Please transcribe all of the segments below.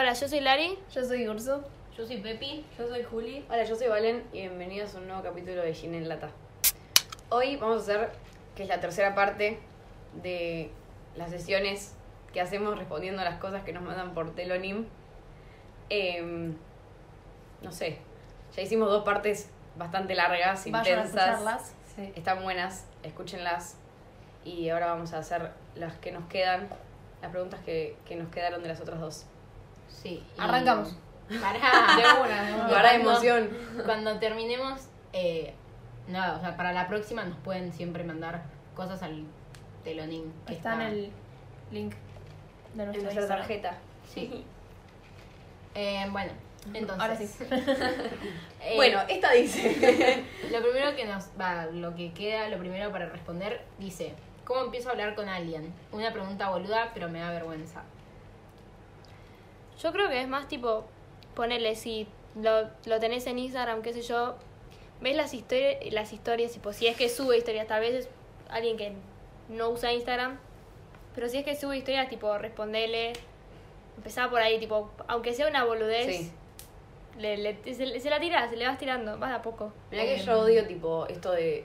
Hola, yo soy Lari. Yo soy Urso. Yo soy Pepi. Yo soy Juli. Hola, yo soy Valen y bienvenidos a un nuevo capítulo de Gin en Lata. Hoy vamos a hacer, que es la tercera parte de las sesiones que hacemos respondiendo a las cosas que nos mandan por Telonim. Em, no sé, ya hicimos dos partes bastante largas, Vayan a intensas. escucharlas. Sí. Están buenas, escúchenlas. Y ahora vamos a hacer las que nos quedan, las preguntas que, que nos quedaron de las otras dos. Sí. y- Arrancamos. Pará. De una, de una. Para Cuando- emoción. Cuando terminemos, eh, nada, o sea, para la próxima nos pueden siempre mandar cosas al telonín. que Está en el link de En nuestra, tarjeta. Sí. Eh, bueno, entonces. Ahora sí. eh, Bueno, esta dice. Lo primero que nos va, lo que queda, lo primero para responder, dice, ¿cómo empiezo a hablar con alguien? Una pregunta boluda, pero me da vergüenza. Yo creo que es más tipo, ponerle si lo, lo tenés en Instagram, qué sé yo, ves las, histori las historias, tipo, si es que sube historias, tal vez es alguien que no usa Instagram, pero si es que sube historias, tipo, respondele, empezá por ahí, tipo, aunque sea una boludez, Sí. le, le- se, se la tirás, se le vas tirando, vas de a poco. Mira que Em. yo odio tipo esto de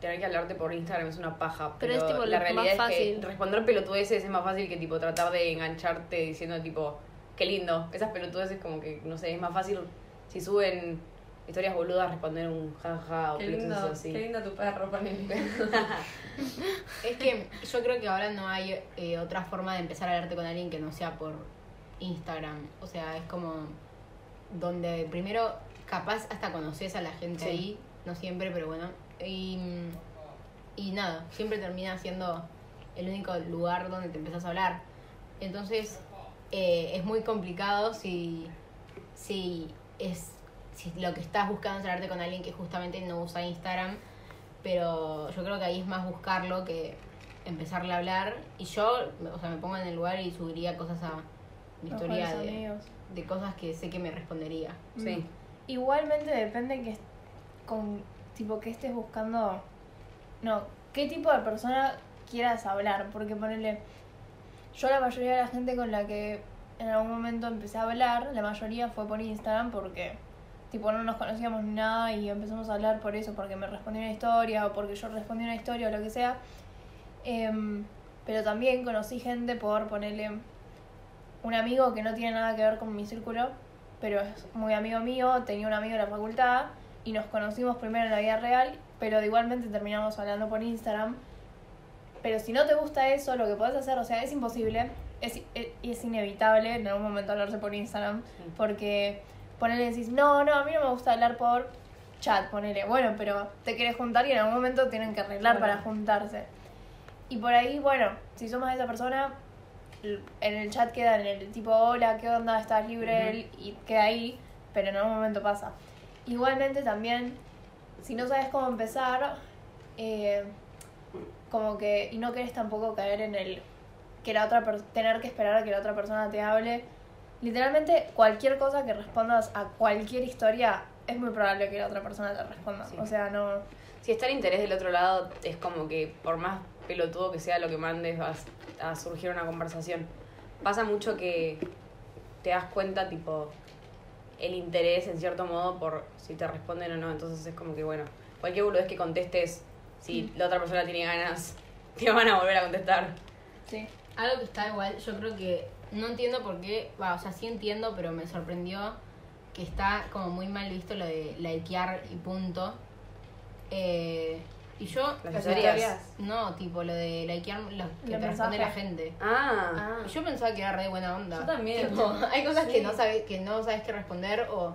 tener que hablarte por Instagram es una paja. Pero Pero, es, tipo, la realidad más es que fácil. responder pelotudeces es más fácil que tipo tratar de engancharte diciendo tipo, qué lindo. Esas pelotudeces como que, no sé, es más fácil si suben historias boludas responder un jaja o Qué lindo, así. qué lindo tu perro. Es que yo creo que ahora no hay eh, otra forma de empezar a hablarte con alguien que no sea por Instagram. O sea, es como donde primero capaz hasta conoces a la gente Sí. ahí, no siempre, pero bueno. Y, y nada, siempre termina siendo el único lugar donde te empezás a hablar. Entonces eh, es muy complicado si, si es si lo que estás buscando es hablarte con alguien que justamente no usa Instagram pero yo creo que ahí es más buscarlo que empezarle a hablar y yo o sea me pongo en el lugar y subiría cosas a mi historia de, de cosas que sé que me respondería Sí. Mm. Igualmente depende que con tipo que estés buscando no, qué tipo de persona quieras hablar, porque ponerle yo la mayoría de la gente con la que en algún momento empecé a hablar, la mayoría fue por Instagram porque tipo no nos conocíamos ni nada y empezamos a hablar por eso, porque me respondió una historia o porque yo respondí una historia o lo que sea. Em, pero también conocí gente por ponerle un amigo que no tiene nada que ver con mi círculo, pero es muy amigo mío, tenía un amigo en la facultad y nos conocimos primero en la vida real, pero igualmente terminamos hablando por Instagram. Pero si no te gusta eso, lo que podés hacer, o sea, es imposible, es, es, es inevitable en algún momento hablarse por Instagram, Sí. porque ponele y decís, no, no, a mí no me gusta hablar por chat, ponele, bueno, pero te querés juntar y en algún momento tienen que arreglar para juntarse. Y por ahí, bueno, si somos esa persona, en el chat queda en el tipo, hola, ¿qué onda? ¿Estás libre? Y queda ahí, pero en algún momento pasa. Igualmente también, si no sabes cómo empezar, eh, como que, y no querés tampoco caer en el que la otra tener que esperar a que la otra persona te hable. Literalmente cualquier cosa que respondas a cualquier historia es muy probable que la otra persona te responda. Sí. O sea, no. Si está el interés del otro lado, es como que por más pelotudo que sea lo que mandes, vas a surgir una conversación. Pasa mucho que te das cuenta, tipo, el interés en cierto modo por si te responden o no. Entonces es como que, bueno, cualquier boludez que contestes, si la otra persona tiene ganas, te van a volver a contestar. Sí. algo que está igual yo creo que no entiendo por qué va o sea sí entiendo pero me sorprendió que está como muy mal visto lo de likear y punto eh, y yo Las historias. no tipo lo de likear lo que te responde la gente Ah, Ah. Y Yo pensaba que era re buena onda. Yo también. Tipo, hay cosas que no sabes que no sabes qué responder o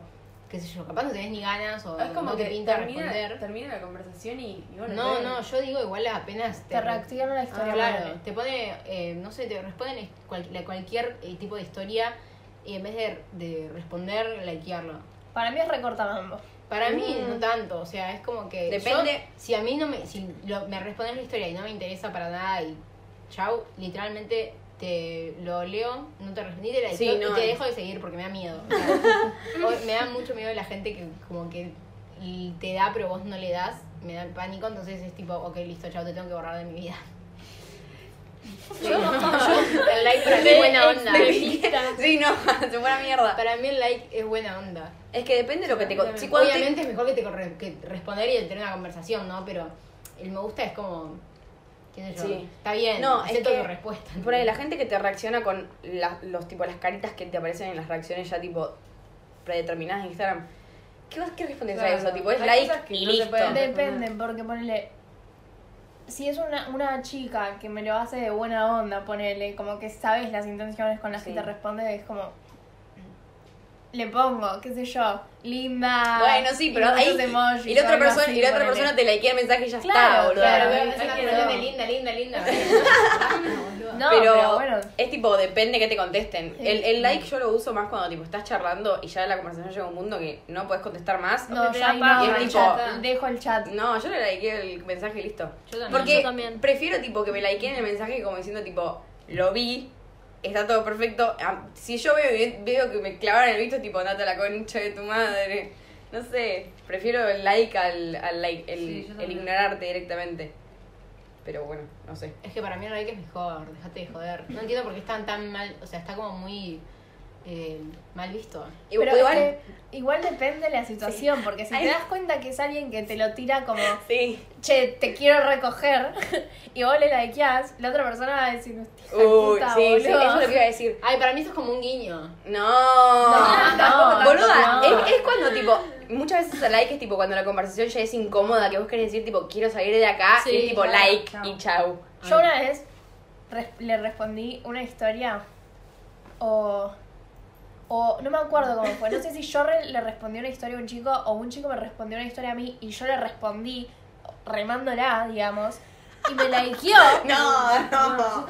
qué sé yo, capaz no tenés ni ganas o Es como no que te pinta termina, responder. termina la conversación y, y bueno. No, te- no, yo digo igual apenas Te re- reactivan la Ah, historia. claro, te pone, eh, no sé, te responden cual- cualquier eh, tipo de historia y en vez de, de responder, likearlo. Para mí es recortamambo. Para mí Mm. no tanto, o sea, es como que Depende. yo, si a mí no me si lo- me respondes la historia y no me interesa para nada y chau, literalmente te lo leo, no te respondí, te la Sí, y no. te dejo de seguir porque me da miedo. O sea, o- me da mucho miedo la gente que como que te da pero vos no le das, me da pánico, entonces es tipo, ok, listo, chao, te tengo que borrar de mi vida. El like para mí es buena onda. Sí, no, se fue a la mierda. Para mí el like es buena onda. Es que depende de lo que te... con- Si cuando te- Obviamente es mejor que te que responder y tener una conversación, ¿no? Pero el me gusta es como. ¿Qué sé yo? Sí. Está bien, No, es que tu respuesta. Por ahí, la gente que te reacciona con la- los tipo las caritas que te aparecen en las reacciones ya tipo predeterminadas en Instagram. ¿Qué, vas- qué respondes a Claro, eso? Tipo, es like y listo. Depende, porque ponele. Si es una, una chica que me lo hace de buena onda, ponele, como que sabes las intenciones con las Sí. que te responde, es como. Le pongo, qué sé yo, linda. Bueno, sí, pero ahí. emojis y la otra persona, así, y la otra ponele. persona te likea el mensaje y ya Claro, está, boludo. Claro, Claro, es una cuestión de linda, linda, linda. No, pero, pero, bueno. es tipo, depende que te contesten. Sí. El, el like yo lo uso más cuando tipo estás charlando y ya la conversación llega a un punto que no puedes contestar más. No, paja, no, y es el tipo- chat, dejo el chat. No, yo le likeé el mensaje y listo. Yo también. Porque Yo también. prefiero tipo que me likeen el mensaje como diciendo tipo, lo vi, está todo perfecto. Si yo veo, veo que me clavaron el visto, tipo, andate a la concha de tu madre. No sé, prefiero el like al, al like, el, Sí, ignorarte directamente. Pero bueno, no sé. Es que para mí el like es mejor, déjate de joder. No entiendo por qué están tan mal, o sea, está como muy eh, mal visto. Pero igual, es que igual depende de la situación, porque si Ay. te das cuenta que es alguien que te lo tira como, sí. che, te quiero recoger, y vos le likeás, la otra persona va a decir, Uy, puta, sí, sí, boludo". eso es lo que iba a decir. Ay, para mí eso es como un guiño. No, No, no, boluda, no. Es, es cuando tipo, muchas veces el like es tipo cuando la conversación ya es incómoda, que vos querés decir tipo, quiero salir de acá, Sí, y es tipo claro, like chau. y chau. Yo una vez res- le respondí una historia, o, o no me acuerdo cómo fue, no sé si yo re- le respondí una historia a un chico, o un chico me respondió una historia a mí, y yo le respondí remándola, digamos, y me likeó. No, no.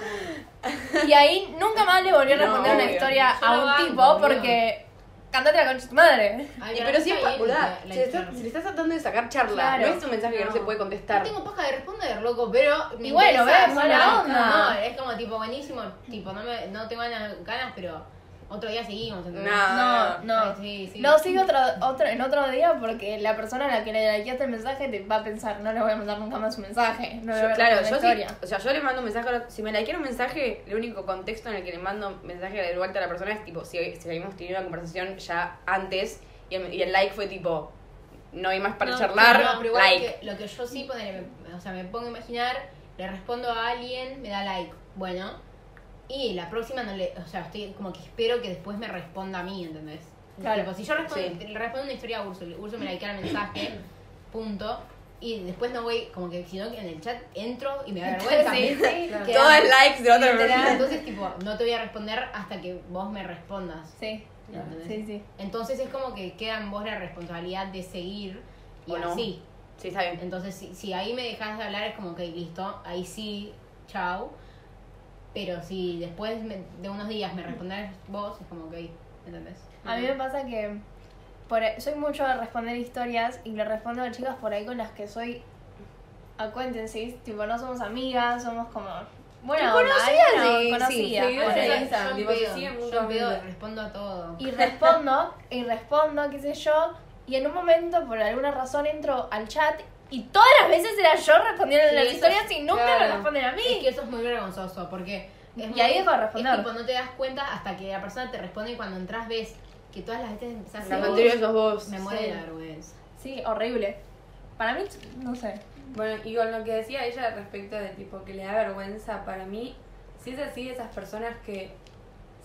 Y ahí nunca más le volví a No, responder una obvio. historia Yo a un banco, tipo porque cantate la concha de tu madre. Ay, para pero si es la- la si, le estás, tratando de sacar charla, Claro. no es un mensaje que no se puede No contestar. tengo paja de responder, loco, pero me Y bueno, ves, mala onda. No, es como tipo buenísimo, tipo, no, me, no tengo ganas, pero otro día seguimos. No. No, no. Sí, sí. No, sigue otro, otro, en otro día porque la persona a la que le likeaste el mensaje te va a pensar, no le voy a mandar nunca más un mensaje. No Yo- claro, yo sí, o sea, yo le mando un mensaje, a- si me likean un mensaje, el único contexto en el que le mando mensaje de vuelta a la persona es tipo, si, si habíamos tenido una conversación ya antes y el, y el like fue tipo, no hay más para No, charlar, No, pero igual like. lo que, lo que yo sí o sea, me pongo a imaginar, le respondo a alguien, me da like, bueno, y la próxima no le, o sea, estoy como que espero que después me responda a mí, ¿entendés? Claro. Tipo, si yo respondo, Sí. le respondo una historia a Ursul, Ursul me likea el mensaje, punto, y después no voy, como que si no en el chat entro y me da vergüenza. Sí, sí, Claro. Queda- Todo el likes de otra persona. Entonces, tipo, no te voy a responder hasta que vos me respondas. Sí, ¿entendés? sí, sí. Entonces es como que queda en vos la responsabilidad de seguir y O no. así. Sí, está bien. Entonces, si, si ahí me dejas de hablar, es como que listo, ahí sí, chau. Pero si después me- de unos días me respondes vos, es como que, ¿entendés? A mí me pasa que por ahí- soy mucho de responder historias y le respondo a chicas por ahí con las que soy acuérdense, tipo no somos amigas, somos como bueno, bueno, sí, yo respondo a todo. y respondo y respondo, qué sé yo, y en un momento por alguna razón entro al chat y todas las veces era yo respondiendo Sí, las historias es- y nunca claro. me responden a mí. Es que eso es muy vergonzoso, porque... Es Y muy- ahí dejo de responder. Es tipo, no te das cuenta hasta que la persona te responde y cuando entras ves que todas las veces empezás La a anterior sos vos. Me muere Sí. de la vergüenza. Sí, horrible. Para mí, no sé. Bueno, y con lo que decía ella respecto de tipo que le da vergüenza, para mí, si es así, esas personas que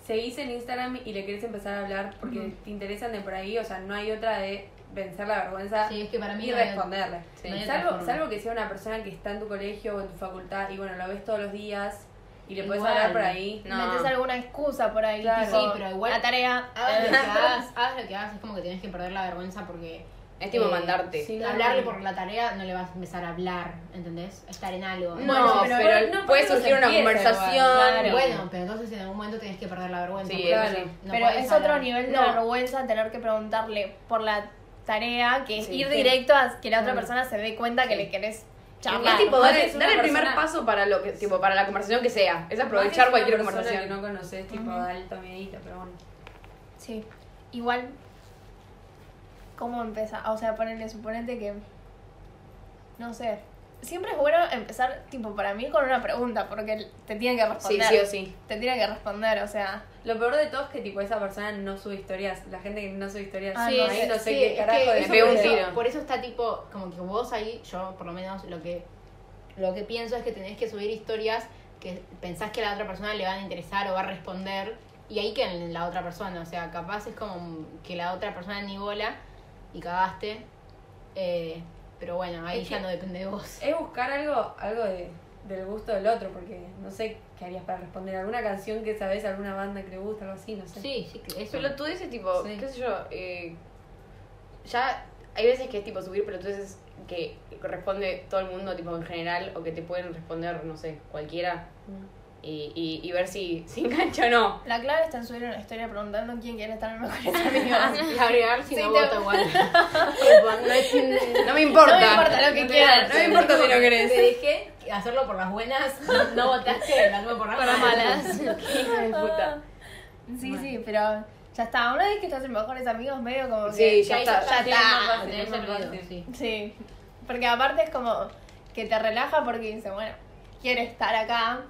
seguís en Instagram y le querés empezar a hablar porque te interesan de por ahí, o sea, no hay otra de vencer la vergüenza Sí, es que para mí y no responderle. no salvo, salvo que sea una persona que está en tu colegio o en tu facultad y bueno, lo ves todos los días y le puedes hablar por ahí. No. Metes alguna excusa por ahí. Claro. tipo, Sí, pero igual- La tarea. Hagas lo que hagas, hagas lo que hagas, es como que tienes que perder la vergüenza porque... Es tipo eh, mandarte. sí. Hablarle por la tarea no le vas a empezar a hablar, ¿entendés? Estar en algo. No, Bueno, pero, pero no- puede surgir una conversación. claro. Bueno, pero entonces en algún momento tienes que perder la vergüenza. Sí, no pero es otro nivel de No. vergüenza tener que preguntarle por la tarea que es Sí, ir sí. directo a que la otra persona se dé cuenta que le querés charlar. Es tipo, dar, el primer paso para lo que, tipo, para la conversación que sea. Es aprovechar es cualquier conversación. que no conoces, tipo, Ujú. da alto miedito, pero bueno. Sí. Igual, ¿cómo empieza? O sea, ponele, suponete que. No sé. Siempre es bueno empezar, tipo, para mí con una pregunta, porque te tienen que Sí, responder. sí o sí. Te tienen que responder, o sea. Lo peor de todo es que tipo esa persona no sube historias. La gente que no sube historias, Ah, sí, no ahí no sé Sí, qué es carajo que de pego un eso- tiro. Por eso está tipo, como que vos ahí, yo por lo menos lo que lo que pienso es que tenés que subir historias que pensás que a la otra persona le van a interesar o va a responder y ahí que en la otra persona, o sea, capaz es como que la otra persona ni bola y cagaste, eh, pero bueno, ahí Es ya que- no depende de vos. Es buscar algo, algo de, del gusto del otro, porque no sé qué harías para responder. ¿Alguna canción que sabes, alguna banda que le gusta, algo así? No sé. Sí, sí, eso. Pelotudeces tipo, Sí. qué sé yo, eh, ya hay veces que es tipo subir pelotudeces que responde todo el mundo tipo en general o que te pueden responder, no sé, cualquiera y, y, y ver si, si engancha o no. La clave está en subir una historia preguntando quién quiere estar en mejores amigos. Y agregar si Sí, no te- voto igual. No es No me importa. No me importa lo que No quieras. No me importa si no querés. Te dejé hacerlo por las buenas, no votaste, lo hacemos por las Por las malas. Qué hija de puta. Sí, sí, pero ya está. Una vez que estás en mejores amigos, medio como Sí, que. ya ahí está. Ya Sí, está. fácil, sí. Sí. Porque aparte es como que te relaja porque dice, bueno, quiere estar acá.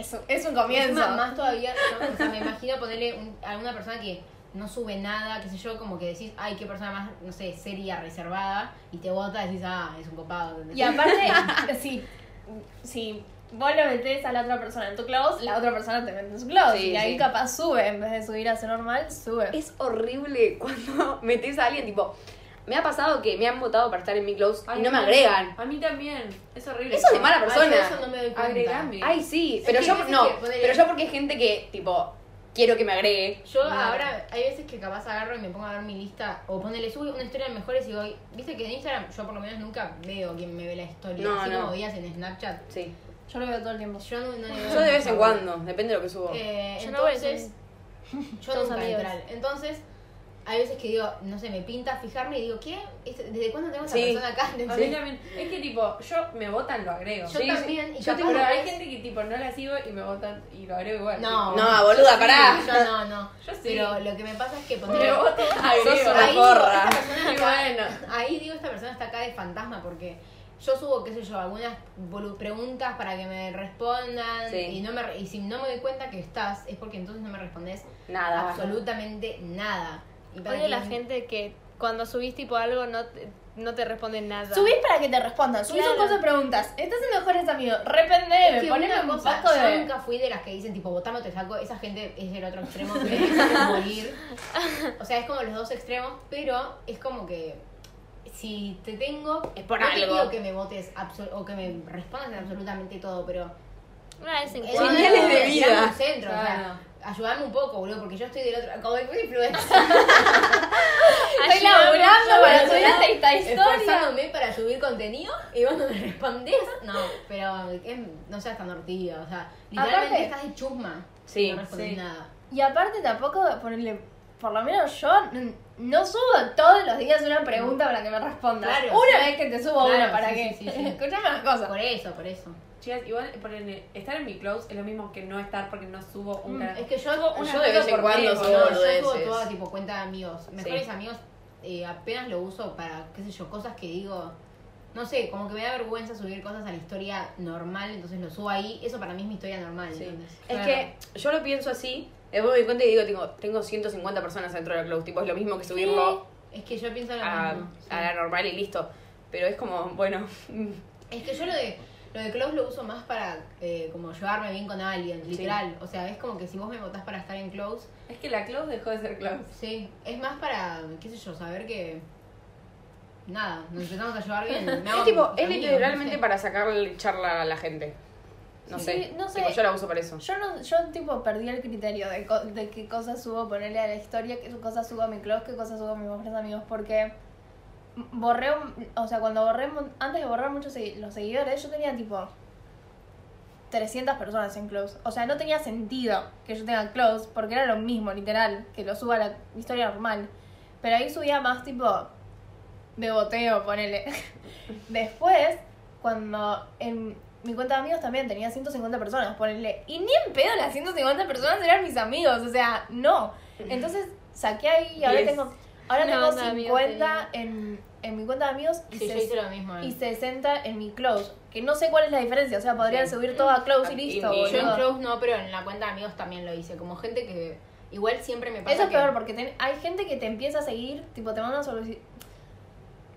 Es un, es un comienzo. Encima, más todavía, yo, o sea, me imagino ponerle un- a una persona que no sube nada, qué sé yo, como que decís, ay, qué persona más, no sé, seria, reservada, y te vota y decís, ah, es un copado. ¿entendés? Y aparte, si, si vos lo metés a la otra persona en tu close, la otra persona te mete en su close. Sí, y ahí sí. capaz sube, en vez de subir a ser normal, sube. Es horrible cuando metes a alguien tipo. Me ha pasado que me han votado para estar en mi close Ay, y no me agregan. A mí también. Es horrible. Eso es de mala Ay, persona. yo eso no me doy cuenta. Agregame. Ay, sí, Es pero que yo hay veces no, que ponele- pero yo porque es gente que tipo quiero que me agregue. Yo ahora, hay veces que capaz agarro y me pongo a ver mi lista, o ponele, subo una historia de mejores y voy, viste que en Instagram yo por lo menos nunca veo quién me ve la historia, No, así no. como veías en Snapchat. Sí. Yo lo veo todo el tiempo. Yo no, no le veo Yo de vez en cuando, depende de lo que subo. Eh, Yo no voy a entonces, yo Todos nunca, amigos. literal. Entonces, hay veces que digo, no sé, me pinta fijarme y digo, ¿qué? ¿Este- ¿Desde cuándo tengo esa Sí. persona acá? A mí ¿Entendés? también. Es que tipo, yo me votan, lo agrego. Yo Sí, también, y Yo tipo, pero hay gente que tipo no la sigo y me votan y lo agrego igual. No, tipo, No, boluda, yo pará. sí, Yo no, no. Yo sí. Pero lo que me pasa es que Me poner votan, Sos agrego. una ahí digo, porra. esta persona Y está- bueno. ahí digo, esta persona está acá de fantasma porque yo subo, qué sé yo, algunas preguntas para que me respondan Sí. y, no me, re- y si no me doy cuenta que estás es porque entonces no me respondes Nada. absolutamente nada. Oye, la gente que cuando subís tipo algo no te, no te responde nada. Subís para que te respondan. Subís Claro. un coso de preguntas. Estás en mejores amigos. Repende, Es que poneme un poco yo de. nunca fui de las que dicen tipo votame o te saco, esa gente es el otro extremo que es morir. O sea, es como los dos extremos, pero es como que si te tengo, Es por no te algo. pido que me votes o que me respondas en absolutamente todo, pero Una vez en cuando. Señales de vida. un centro, o sea, Claro. ayúdame un poco, boludo, porque yo estoy del otro, como que influencer. Estoy laburando para subir esta historia. esforzándome para subir contenido y vos no me respondés. No, pero es- no seas tan hortiva, o sea, literalmente Aparte- estás de chusma Sí, y no respondes sí. nada. Y aparte tampoco ponerle, por lo menos yo n- no subo todos los días una pregunta para que me respondas. Claro, una sí. vez que te subo Claro, una para sí, que sí, sí, sí. escúchame una cosa. Por eso, por eso. Chicas, igual ponerle, estar en mi close es lo mismo que no estar porque no subo un Mm. Es que yo, Subo una yo de vez en por cuando subo no, yo subo toda tipo cuenta de amigos. Mejores Sí. amigos eh, apenas lo uso para, qué sé yo, cosas que digo. No sé, como que me da vergüenza subir cosas a la historia normal, entonces lo subo ahí. Eso para mí es mi historia normal. Sí. ¿entendés? Es Claro. que yo lo pienso así, después me doy cuenta y digo, tengo, tengo 150 personas dentro del close, tipo es lo mismo que subirlo Es que yo pienso lo a, mismo. a la normal y listo. Pero es como, bueno, Es que yo lo de lo de close lo uso más para eh, como llevarme bien con alguien, literal. O sea, es como que si vos me votás para estar en close, Es que la close dejó de ser close. sí, es más para, qué sé yo, saber que nada, nos empezamos a llevar bien. es tipo, es literalmente no para sacarle charla a la gente. No Sí, sé, no sé. Tipo, yo la uso para eso. Yo no, yo tipo perdí el criterio de, co- de qué cosas subo ponerle a la historia, qué cosas subo a mi close, qué cosas subo a mis mejores amigos, porque borré, o sea, cuando borré, antes de borrar muchos los seguidores, yo tenía tipo 300 personas en close. O sea, no tenía sentido que yo tenga close, porque era lo mismo, literal, que lo suba a la historia normal. Pero ahí subía más tipo de boteo, ponele. Después, cuando en mi cuenta de amigos también tenía 150 personas, ponele. Y ni en pedo las 150 personas eran mis amigos, o sea, no. Entonces saqué ahí y ahora tengo Ahora Una tengo banda de amigos 50 en, en mi cuenta de amigos y, Sí, yo ses- hice lo mismo. eh. y 60 en mi close. Que no sé cuál es la diferencia. O sea, podrían Sí. subir todo a close y listo. y- Yo en boludo. Close no, pero en la cuenta de amigos también lo hice. Como gente que igual siempre me pasa Eso es que- peor porque ten- hay gente que te empieza a seguir, tipo te manda solicitud.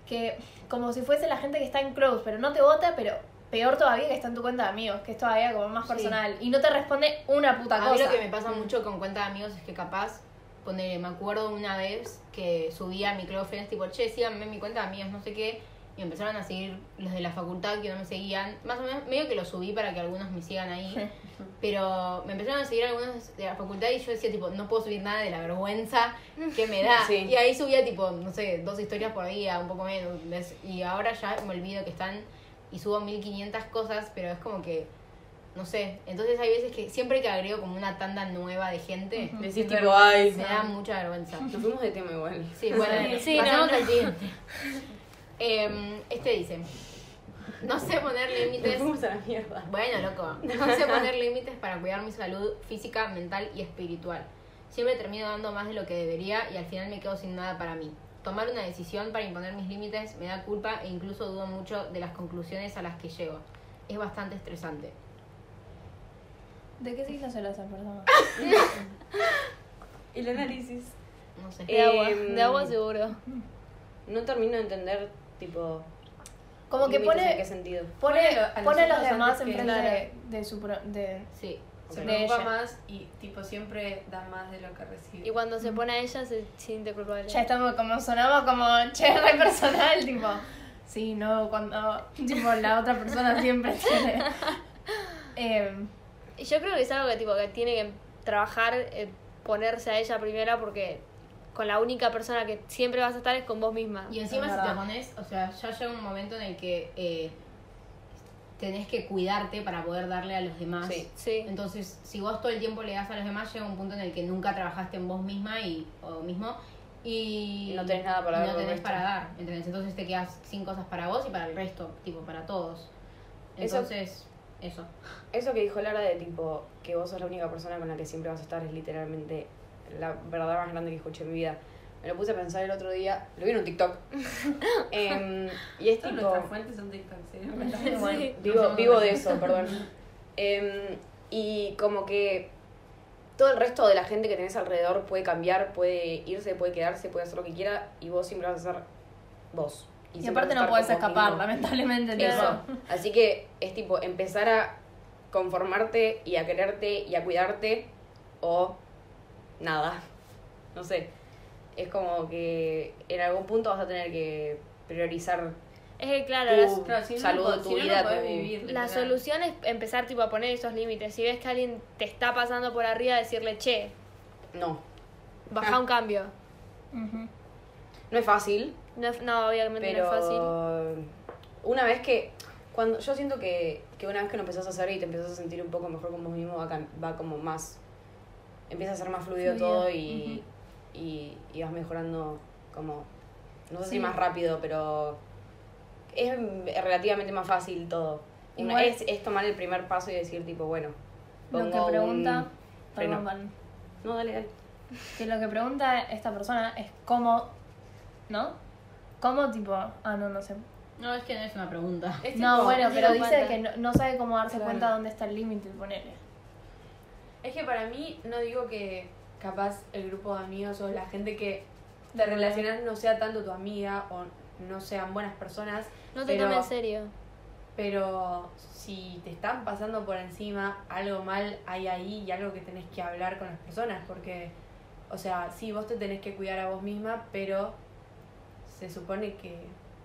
Que como si fuese la gente que está en close, pero no te vota, pero peor todavía que está en tu cuenta de amigos, que es todavía como más Sí. personal. Y no te responde una puta A mí cosa. lo que me pasa mucho con cuenta de amigos es que capaz, ponele, me acuerdo una vez que subí a mi Club Friends tipo, che, síganme en mi cuenta de amigos, no sé qué, y empezaron a seguir los de la facultad que no me seguían. Más o menos, medio que lo subí para que algunos me sigan ahí. Pero me empezaron a seguir algunos de la facultad y yo decía, tipo, no puedo subir nada de la vergüenza que me da. Sí. Y ahí subía, tipo, no sé, dos historias por día, un poco menos. ¿ves? Y ahora ya me olvido que están y subo 1500 cosas, pero es como que, no sé. Entonces hay veces que siempre que agrego como una tanda nueva de gente, Decís tipo, ay, me da mucha vergüenza. nos fuimos de tema igual. Sí, bueno, Sí, pasemos no, no. al siguiente. Em, este dice, no sé poner límites fuimos a la mierda. bueno, loco. No sé poner límites para cuidar mi salud física, mental y espiritual. Siempre termino dando más de lo que debería y al final me quedo sin nada para mí. Tomar una decisión para imponer mis límites me da culpa e incluso dudo mucho de las conclusiones a las que llego. Es bastante estresante. ¿De qué se hizo sola esa persona? El análisis. No sé. De agua, Em, de agua seguro. No termino de entender, tipo. Como que límites en pone, qué sentido. pone, Pone a los pone a los otros demás antes que- enfrente de, de su... pro- de, Sí. Se Ok. preocupa ella. más y tipo siempre da más de lo que recibe. Y cuando se pone a ella se siente culpable. ya estamos como, sonamos como che re personal, tipo... Sí, no, cuando tipo, la otra persona siempre tiene... Em, yo creo que es algo que tipo que tiene que trabajar, eh, ponerse a ella primero porque con la única persona que siempre vas a estar es con vos misma. Y encima si te pones, o sea, ya llega un momento en el que eh, tenés que cuidarte para poder darle a los demás. Sí. Sí. Entonces, si vos todo el tiempo le das a los demás, llega un punto en el que nunca trabajaste en vos misma y, o mismo y Y no tenés nada para dar no al tenés resto. para dar, ¿entendés? Entonces te quedas sin cosas para vos y para el resto, tipo para todos. Entonces, eso. Eso que dijo Lara de tipo que vos sos la única persona con la que siempre vas a estar es literalmente la verdad más grande que escuché en mi vida. Me lo puse a pensar el otro día, lo vi en un TikTok. Em, y es Todas tipo. nuestras fuentes son TikToks, ¿eh? Sí. Vivo, vivo de eso, perdón. Em, y como que todo el resto de la gente que tenés alrededor puede cambiar, puede irse, puede quedarse, puede hacer lo que quiera y vos siempre vas a ser vos. Y aparte no puedes escapar, mismo. lamentablemente. Eso. Así que es tipo empezar a conformarte y a quererte y a cuidarte o nada. No sé. Es como que en algún punto vas a tener que priorizar Es que claro, tu las- Claro, si salud, no, tu si no, no vida, podés tu- vivir. la solución es empezar tipo a poner esos límites. Si ves que alguien te está pasando por arriba, decirle, che, No. baja Ah. un cambio. Ujú. No es fácil, No, no obviamente pero no es fácil. una vez que cuando yo siento que, que una vez que lo empezás a hacer y te empiezas a sentir un poco mejor con vos mismo va, va como más empieza a ser más fluido, Fluido, todo y, y, y vas mejorando como no sé si Sí. más rápido pero es relativamente más fácil todo Una- Igual- es, es tomar el primer paso y decir tipo bueno Lo que un pregunta... Perdón, Van. no dale dale Que lo que pregunta esta persona es cómo... ¿No? ¿Cómo tipo...? Ah, no, no sé. No, es que no es una pregunta. Es No, tipo- bueno, no pero dice cuenta. que no, no sabe cómo darse Claro. cuenta dónde está el límite, ponele. Es que para mí, no digo que capaz el grupo de amigos o la gente que te relacionas no sea tanto tu amiga o no sean buenas personas, No te tomes en serio. pero si te están pasando por encima, algo mal hay ahí y algo que tenés que hablar con las personas, porque, o sea, sí, vos te tenés que cuidar a vos misma, pero se supone que,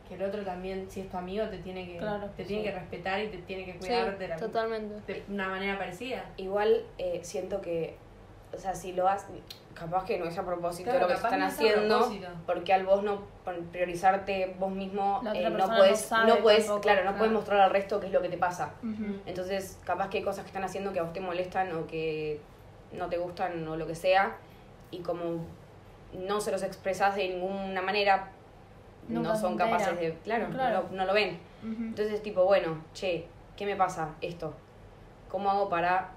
que el otro también, si es tu amigo, te tiene que, Claro, te tiene sí. que respetar y te tiene que Sí, cuidar de, la- totalmente. de una manera parecida. igual eh, siento que o sea si lo haces capaz que no es a propósito Claro, lo que están no haciendo porque al vos no priorizarte vos mismo eh, no puedes no sabe no puedes tampoco, claro no claro. puedes mostrar al resto qué es lo que te pasa entonces capaz que hay cosas que están haciendo que a vos te molestan o que no te gustan o lo que sea y como no se los expresas de ninguna manera Nunca no son capaces de claro, Claro. No, no lo ven entonces tipo bueno che qué me pasa esto cómo hago para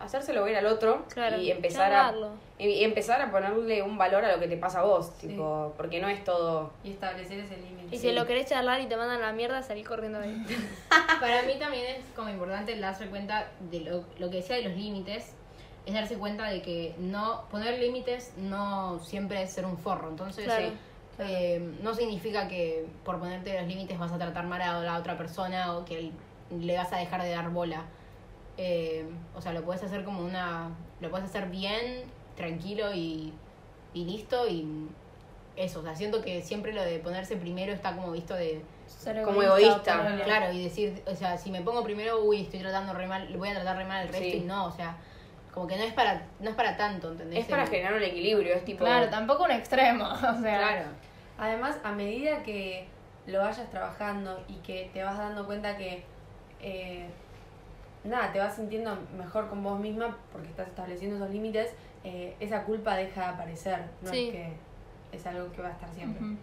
hacérselo ver al otro Claro, y empezar a y empezar a ponerle un valor a lo que te pasa a vos, tipo, porque no es todo Y establecer ese límite. Y si lo querés charlar y te mandan a la mierda, salí corriendo de ahí. Para mí también es como importante darse cuenta de lo, lo que decía de los límites, es darse cuenta de que no poner límites no siempre es ser un forro. Entonces, Claro. eh, eh, no significa que por ponerte los límites vas a tratar mal a la otra persona o que le vas a dejar de dar bola. Eh, o sea, lo puedes hacer como una. Lo puedes hacer bien, tranquilo y, y listo. Y eso, o sea, siento que siempre lo de ponerse primero está como visto de. Ser Como egoísta, Claro, y decir, o sea, si me pongo primero, uy, estoy tratando re mal, voy a tratar re mal al resto Sí. y no, o sea, como que no es para no es para tanto, ¿entendés? es para generar un equilibrio, es tipo Claro, tampoco un extremo. O sea, Claro. Además, a medida que lo vayas trabajando y que te vas dando cuenta que eh, nada, te vas sintiendo mejor con vos misma porque estás estableciendo esos límites, eh, esa culpa deja de aparecer. No Sí. es que es algo que va a estar siempre. Ujú.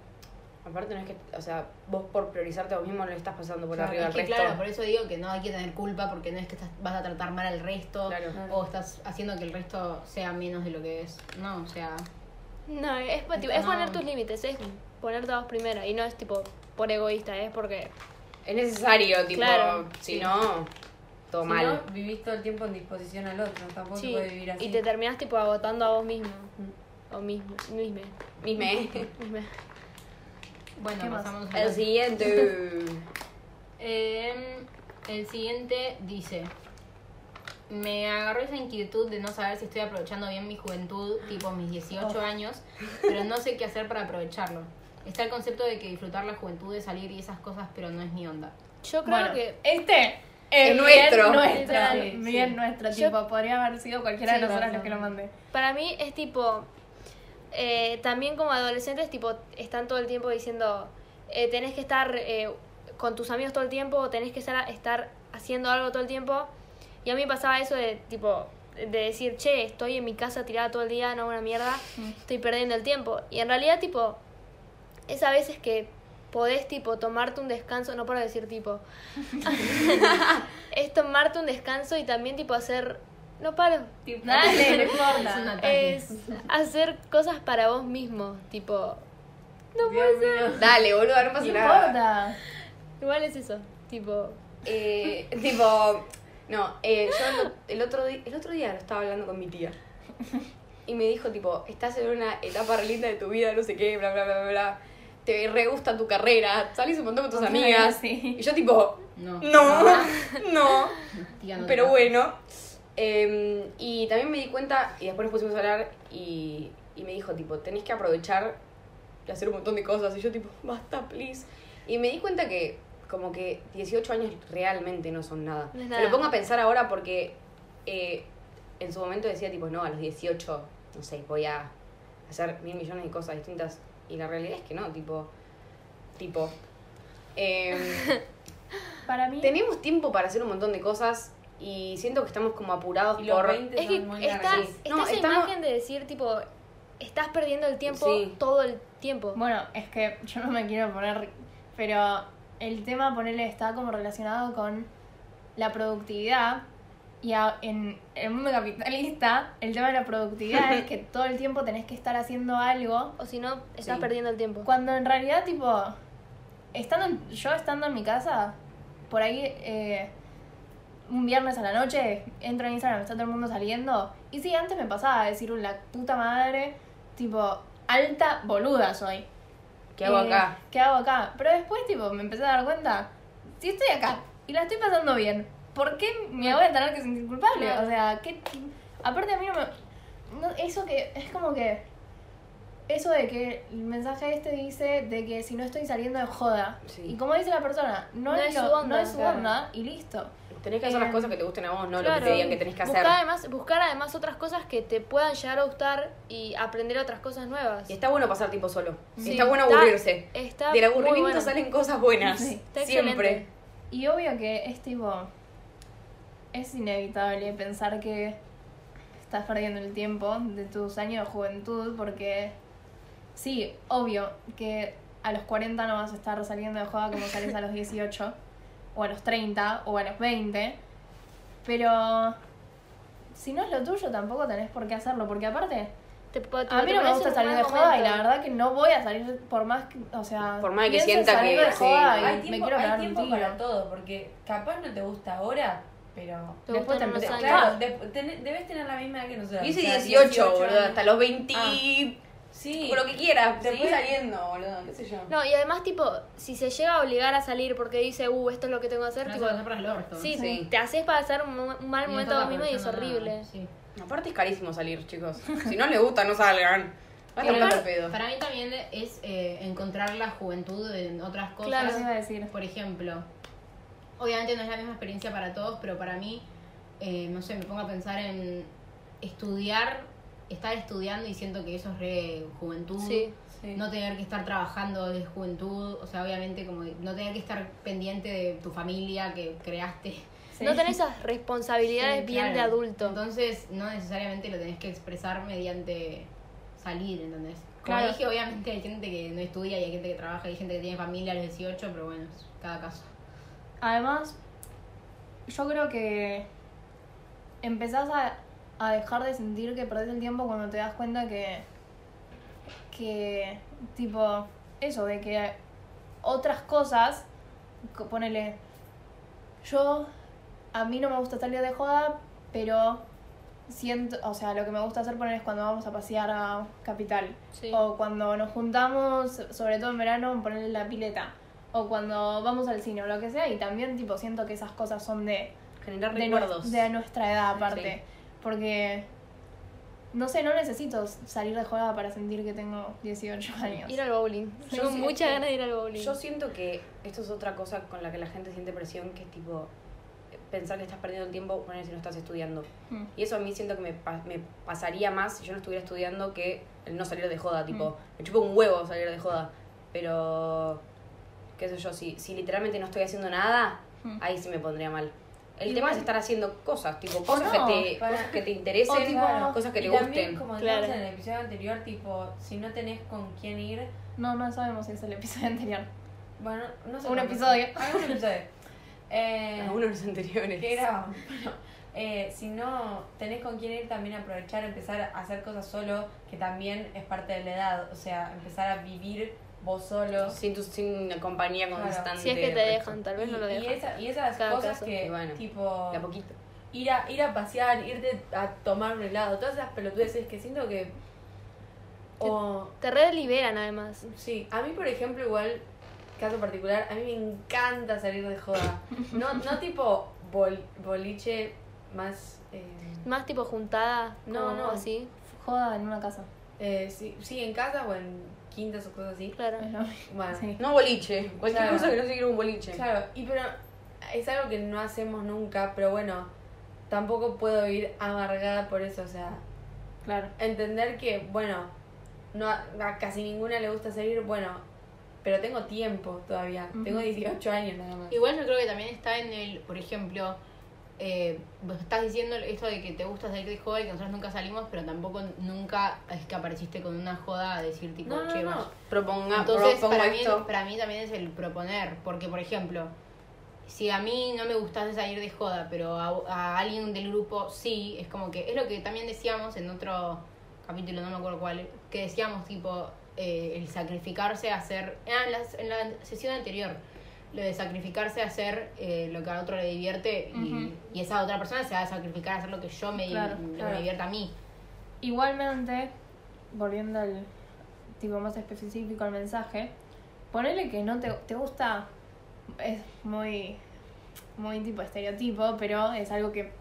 aparte no es que, o sea, vos por priorizarte a vos mismo no le estás pasando por Claro, arriba Es al resto. claro, por eso digo que no hay que tener culpa porque no es que estás, vas a tratar mal al resto Claro. o estás haciendo que el resto sea menos de lo que es. No, o sea, No, es, tipo, No. es poner tus límites, es ponerte a vos primero. Y no es tipo por egoísta, es porque. Es necesario, tipo, Claro, si sí. no, todo Si mal. no, vivís todo el tiempo en disposición al otro, tampoco se Sí, puede vivir así. y te terminás tipo agotando a vos mismo. Mm. O mismo, misme. Misme. misme. bueno, pasamos a El siguiente. Eh, el siguiente dice: Me agarró esa inquietud de no saber si estoy aprovechando bien mi juventud, tipo mis 18 años, pero no sé qué hacer para aprovecharlo. Está el concepto de que disfrutar la juventud es salir y esas cosas, pero no es mi onda. Yo creo Bueno, que. este Es es nuestro. Nuestro. Sí, bien sí. nuestro. Yo- tipo, podría haber sido cualquiera Sí, de nosotras razón. los que lo mandé. Para mí es tipo. eh, también como adolescentes, tipo, están todo el tiempo diciendo. eh, tenés que estar eh, con tus amigos todo el tiempo, o tenés que estar haciendo algo todo el tiempo. Y a mí me pasaba eso de tipo. De decir, che, estoy en mi casa tirada todo el día, no hago una mierda, estoy perdiendo el tiempo. Y en realidad, tipo, es a veces que podés, tipo, tomarte un descanso, no para decir, tipo, es tomarte un descanso y también, tipo, hacer, no paro, Dale, no importa. es hacer cosas para vos mismo, tipo, No puede ser. Dale, boludo, no pasa No nada. importa. igual es eso, tipo, Eh, tipo, no, eh, yo lo- el otro, di- el otro día lo estaba hablando con mi tía. Y me dijo, tipo, estás en una etapa re linda de tu vida, no sé qué, bla, bla, bla, bla, bla. Te re gusta tu carrera, salís un montón con tus Ok, amigas. sí. Y yo, tipo, No. no, no. Tía, no Pero bueno. Eh, y también me di cuenta, y después nos pusimos a hablar, y, y me dijo, tipo, tenés que aprovechar y hacer un montón de cosas. Y yo, tipo, basta, please. Y me di cuenta que, como que 18 años realmente no son nada. No Me lo pongo a pensar ahora porque eh, en su momento decía, tipo, no, a los 18, no sé, voy a hacer mil millones de cosas distintas. Y la realidad es que no, tipo, tipo. em, Para mí, tenemos tiempo para hacer un montón de cosas y siento que estamos como apurados Y los por 20 es que son muy está. Sí. está No, esa estamos- imagen de decir, tipo, estás perdiendo el tiempo Sí. todo el tiempo. bueno, es que yo no me quiero poner, pero el tema, ponerle, está como relacionado con la productividad. Y a- en el mundo capitalista, el tema de la productividad es que todo el tiempo tenés que estar haciendo algo O si no, estás Sí. perdiendo el tiempo. Cuando en realidad, tipo, estando en- yo estando en mi casa, por ahí eh, un viernes a la noche entro en Instagram, está todo el mundo saliendo. Y sí, antes me pasaba a decir, la puta madre, tipo, alta boluda soy. ¿Qué hago Eh, acá? ¿Qué hago acá? Pero después, tipo, me empecé a dar cuenta, si estoy acá y la estoy pasando bien, ¿por qué me voy a tener que sentir culpable? O sea, ¿qué? Aparte a mí no me... no, eso que es como que... Eso de que el mensaje este dice de que si no estoy saliendo de joda. Sí. Y como dice la persona, no, No es, su onda, no es su claro. onda y listo. Tenés que hacer las eh, cosas que te gusten a vos, no lo Claro. que te digan que tenés que hacer. Buscar además, buscar además otras cosas que te puedan llegar a gustar y aprender otras cosas nuevas. Y está bueno pasar tiempo solo. Sí. Está bueno Está- aburrirse. está Del muy aburrimiento bueno. salen cosas buenas. Sí. Está Siempre. excelente. Y obvio que es tipo. Es inevitable pensar que estás perdiendo el tiempo de tus años de juventud porque. Sí, obvio que a los 40 no vas a estar saliendo de joda como sales a los 18, o a los 30, o a los 20, pero si no es lo tuyo, tampoco tenés por qué hacerlo, porque aparte, Te, po- a te mí no me gusta salir de joda y la verdad que no voy a salir por más que, o sea, Por más que sienta salir que- de sí. joda y Hay me tiempo, quiero hay un tiempo para todo, porque capaz no te gusta ahora, pero... Te Después te. Claro, de- ten- debes tener la misma edad que nosotros. Sea, 18, boludo, años. hasta los 20. Ah. Sí. Por lo que quieras, Te seguí puede- saliendo, boludo, qué sé yo. No, y además, tipo, si se llega a obligar a salir porque dice, uh, esto es lo que tengo que hacer, No tipo, a para el orto. sí, Sí. te haces pasar un, un mal Y momento a vos mismo y es horrible. nada, Sí. Aparte es carísimo salir, chicos. Si no les gusta, no salgan. Va a Pero estar pedo. para mí también es eh, encontrar la juventud en otras cosas. Claro. Eso iba a decir. Por ejemplo, obviamente no es la misma experiencia para todos, pero para mí, eh, no sé, me pongo a pensar en estudiar, estar estudiando y siento que eso es re juventud. Sí. Sí. No tener que estar trabajando de juventud, o sea, obviamente como no tener que estar pendiente de tu familia que creaste. Sí. No tenés esas responsabilidades Sí, bien de adulto. Entonces, no necesariamente lo tenés que expresar mediante salir, ¿entendés? Como Claro. dije, obviamente hay gente que no estudia y hay gente que trabaja y hay gente que tiene familia a los 18, pero bueno, es cada caso. Además, yo creo que empezás a, a dejar de sentir que perdés el tiempo cuando te das cuenta que, que tipo, eso, de que otras cosas, co- ponele, yo, a mí no me gusta salir de joda, pero siento, o sea, lo que me gusta hacer poner es cuando vamos a pasear a Capital, Sí. o cuando nos juntamos, sobre todo en verano, ponerle la pileta, o cuando vamos al cine o lo que sea, y también tipo siento que esas cosas son de, Generar de, recuerdos. de nuestra edad aparte, Sí. Porque no sé, no necesito salir de joda para sentir que tengo 18 años. Ir al bowling. Yo Tengo muchas ganas de ir al bowling. Yo siento que esto es otra cosa con la que la gente siente presión, que es tipo pensar que estás perdiendo el tiempo poner si no estás estudiando. Mm. Y eso a mí siento que me, me pasaría más si yo no estuviera estudiando que el no salir de joda, tipo, me chupo un huevo salir de joda. Pero, qué sé yo, si, si literalmente no estoy haciendo nada, Mm. ahí sí me pondría mal. El Igual- tema es estar haciendo cosas, tipo, cosas, no, que, te, para- cosas que te interesen, o tipo- cosas que y te también, gusten. como Claro. dijimos en el episodio anterior, tipo, si no tenés con quién ir, No, no sabemos si es el episodio anterior. bueno, no sé. Un episodio. Ah, un episodio. Eh, Algunos de los anteriores. que era, bueno, eh, si no tenés con quién ir, también aprovechar, empezar a hacer cosas solo, que también es parte de la edad, o sea, empezar a vivir vos solo. Sin, tu, sin una compañía Claro. constante. si es que te dejan, tal vez y, no lo y dejan. esa- y esas Cada cosas caso. que, Y bueno, tipo, De a poquito. ir a, ir a pasear, irte a tomar un helado, todas esas pelotudeces que siento que... O, Te re liberan además. sí, a mí por ejemplo igual, caso particular, a mí me encanta salir de joda. No, no tipo bol- boliche más... eh, Más tipo juntada, No, no. así. Joda en una casa. eh, sí, sí, en casa o en quintas o cosas así. Claro. Bueno, Sí. No boliche. Cualquier Claro. cosa que no se quiera un boliche. Claro, y pero es algo que no hacemos nunca, pero bueno, tampoco puedo ir amargada por eso, o sea, Claro. entender que, bueno, no a, casi ninguna le gusta salir, bueno, pero tengo tiempo todavía, tengo 18 años nada más. Igual yo creo que también está en el, por ejemplo, eh, vos estás diciendo esto de que te gusta salir de joda y que nosotros nunca salimos, pero tampoco nunca es que apareciste con una joda a decir tipo, No, no, che, no. vamos". Proponga, Entonces, para mí, para mí también es el proponer, porque por ejemplo, si a mí no me gustase salir de joda, pero a, a alguien del grupo sí, es como que es lo que también decíamos en otro capítulo, no me acuerdo cuál, que decíamos tipo eh, el sacrificarse a hacer, ah, en, la, en la sesión anterior, lo de sacrificarse a hacer eh, lo que a otro le divierte y, esa otra persona se va a sacrificar a hacer lo que yo me, Claro, lo claro. me divierta a mí. Igualmente, volviendo al tipo más específico al mensaje, ponele que no te, te gusta, es muy, muy tipo estereotipo, pero es algo que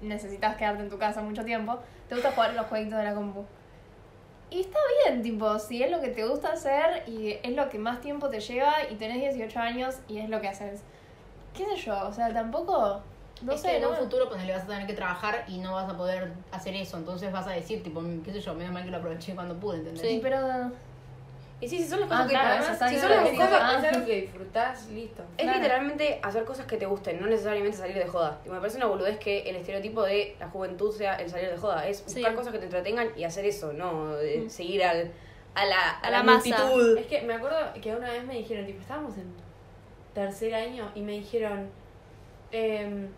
necesitas quedarte en tu casa mucho tiempo, te gusta jugar los jueguitos de la compu. Y está bien, tipo, si es lo que te gusta hacer y es lo que más tiempo te lleva y tenés 18 años y es lo que haces. ¿Qué sé yo? O sea, tampoco... No es sé, que en no un me- futuro pues le vas a tener que trabajar y no vas a poder hacer eso, entonces vas a decir, tipo, qué sé yo, menos mal que lo aproveché cuando pude, ¿entendés? Sí, pero... Y sí, si son las cosas Ah, que claro, si son las cosas, Ah. es algo que disfrutás, listo. es Claro. literalmente hacer cosas que te gusten, no necesariamente salir de joda. Y me parece una boludez que el estereotipo de la juventud sea el salir de joda. Es buscar Sí. cosas que te entretengan y hacer eso, no de seguir al, a la, a A la, la multitud. Es que me acuerdo que una vez me dijeron, tipo, estábamos en tercer año y me dijeron, em,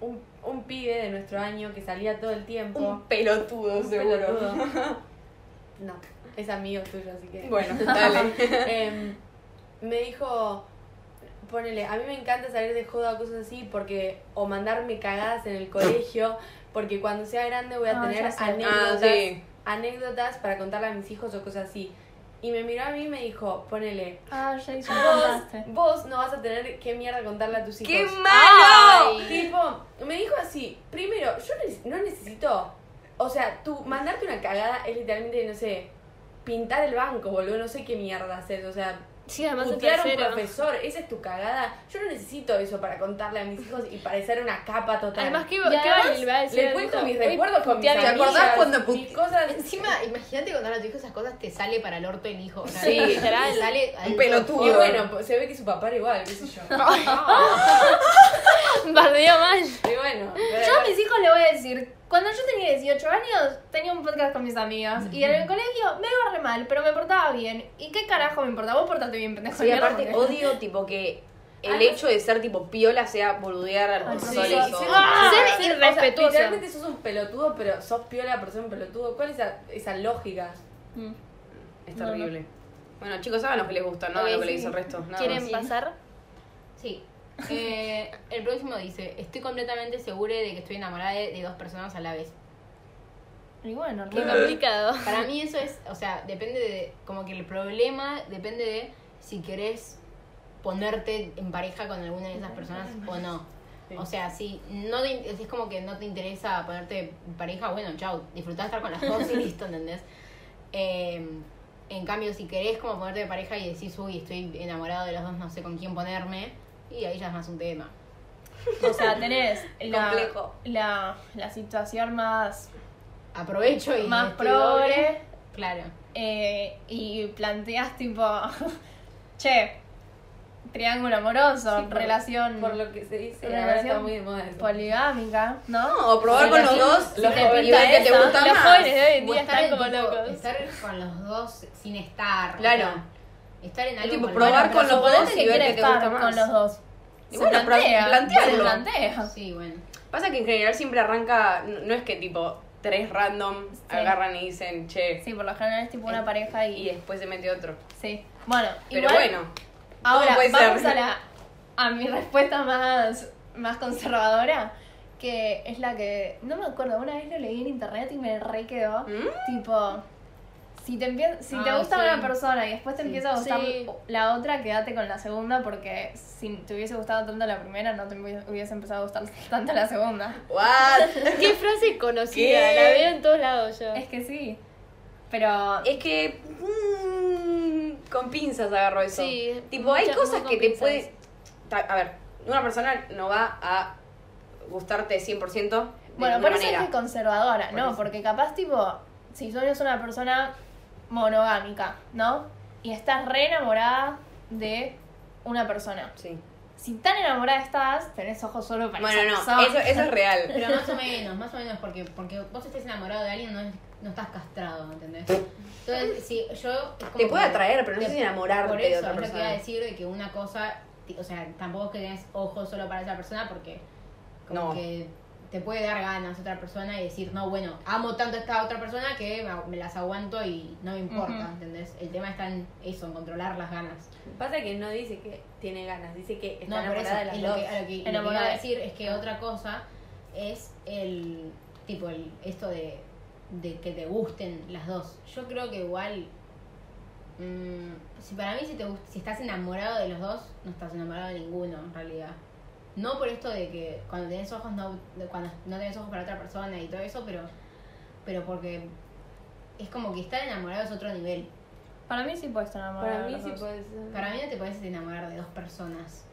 un, un pibe de nuestro año que salía todo el tiempo. Un pelotudo, Un seguro. pelotudo. No, es amigo tuyo, así que. Bueno, dale. Em, me dijo, ponele, a mí me encanta salir de joda o cosas así porque, o mandarme cagadas en el colegio, porque cuando sea grande voy a Ah, tener anécdotas, Ah, sí. anécdotas para contarle a mis hijos o cosas así. Y me miró a mí y me dijo, ponele, Ah, ya hizo vos, vos no vas a tener qué mierda contarle a tus hijos. ¡Qué malo! Tipo, me dijo así, primero, yo no necesito, o sea, tú mandarte una cagada es literalmente, no sé, pintar el banco, boludo, no sé qué mierda haces, o sea, Sí, además en putear a un profesor, esa es tu cagada. Yo no necesito eso para contarle a mis hijos y parecer una capa total. Además, ¿qué, le va a decir? le cuento mis recuerdos con mis ¿Te acordás cuando put- cosas. Encima, imagínate contar a tu hijo esas cosas, te sale para el orto el hijo. Sí, te. Sale Un pelotudo. Y bueno, pues, se ve que su papá era igual, qué sé yo. Bardea mal. Y bueno, Yo a mis hijos le voy a decir, cuando yo tenía 18 años, tenía un podcast con mis amigas. Y en el colegio me iba re mal, pero me portaba bien. ¿Y qué carajo me importa? Vos portate bien, pendejo. Sí, aparte odio tipo que el hecho de ser tipo piola sea boludear al Al profesor. profesor. eso. Sí, Ah, Ser ser- irrespetuosa. O sea, literalmente sos un pelotudo, pero sos piola por ser un pelotudo. ¿Cuál es esa, esa lógica? Mm. Es No, no. terrible. Bueno, chicos, saben lo que les gusta, no Ok, lo que le sí. dice el resto. nada ¿Quieren más. pasar? Sí. Eh, el próximo dice, estoy completamente segura de que estoy enamorada de, de dos personas a la vez. Y bueno, Qué re- complicado. Para mí eso es, o sea, depende de, como que el problema depende de si querés ponerte en pareja con alguna de esas personas o no. Sí. O sea, si no te- es como que no te interesa ponerte en pareja, bueno, chao, disfrutá de estar con las dos y listo, ¿entendés? Eh, en cambio, si querés como ponerte de pareja y decís, uy, estoy enamorado de los dos, no sé con quién ponerme, y ahí ya es más un tema. O sea, tenés la, Complejo. la, la situación más, Aprovecho y más progre Claro. eh, y planteas tipo, che, triángulo amoroso, Sí, por- relación Por lo que se dice, está relación muy de moda eso. poligámica, ¿no? No, o probar con los dos los te te gusta Los jóvenes de hoy en O día estar, están como en tipo- locos. estar con los dos sin estar. o Claro. sea, estar en algo tipo con probar los con dos. los dos y que ver qué te gusta más. con los dos. Y Se bueno, plantea, plantearlo. se plantea. Sí, bueno. Pasa que en general siempre arranca, no es que tipo tres random Sí. agarran y dicen, che, Sí, por lo general es tipo una pareja y y... después se mete otro. Sí. Bueno, Pero igual, bueno, ahora vamos ser. a la a mi respuesta más, más conservadora, que es la que, no me acuerdo, una vez lo leí en internet y me re quedó, ¿Mm? tipo, si te, empie- si te Ah, gusta sí. una persona y después te Sí. empieza a gustar Sí. la otra, quédate con la segunda porque si te hubiese gustado tanto la primera, no te hubiese empezado a gustar tanto la segunda. what? Qué frase conocida, ¿Qué? la veo en todos lados yo. Es que sí, pero... Es que mm, con pinzas agarro eso. Sí, Tipo, hay cosas que te pinzas. puede... Ta- A ver, una persona no va a gustarte 100% de Bueno, por eso manera. es que conservadora, Por ¿no? eso. Porque capaz, tipo, si tú eres una persona monogámica, ¿no? Y estás re enamorada de una persona. Sí. Si tan enamorada estás, tenés ojos solo para Bueno, esa no, persona. eso, eso es real. Pero más o menos, más o menos, porque, porque vos estés enamorado de alguien, no, es- no estás castrado, ¿entendés? Entonces, si yo... es Te puede que- atraer, pero no te- sé si enamorarte Por de eso, otra es lo que iba a persona. decir de que una cosa, o sea, tampoco es que tenés ojos solo para esa persona porque como No. que te puede dar ganas otra persona y decir, no, bueno, amo tanto a esta otra persona que me, las aguanto y no me importa. ¿entendés? El tema está en eso, en controlar las ganas. Pasa que no dice que tiene ganas, dice que está No, eso, enamorada de las lo dos. que, a lo que, lo que iba a decir es que otra cosa es el, tipo, el, esto de, de que te gusten las dos. Yo creo que igual, mm, si para mí si, te, si estás enamorado de los dos, no estás enamorado de ninguno en realidad. No por esto de que cuando tenés ojos no, cuando no tenés ojos para otra persona y todo eso, pero, pero porque es como que estar enamorado es otro nivel. Para mí sí puedes estar enamorada Para mí sí dos. puede ser. Para mí no te puedes enamorar de dos personas.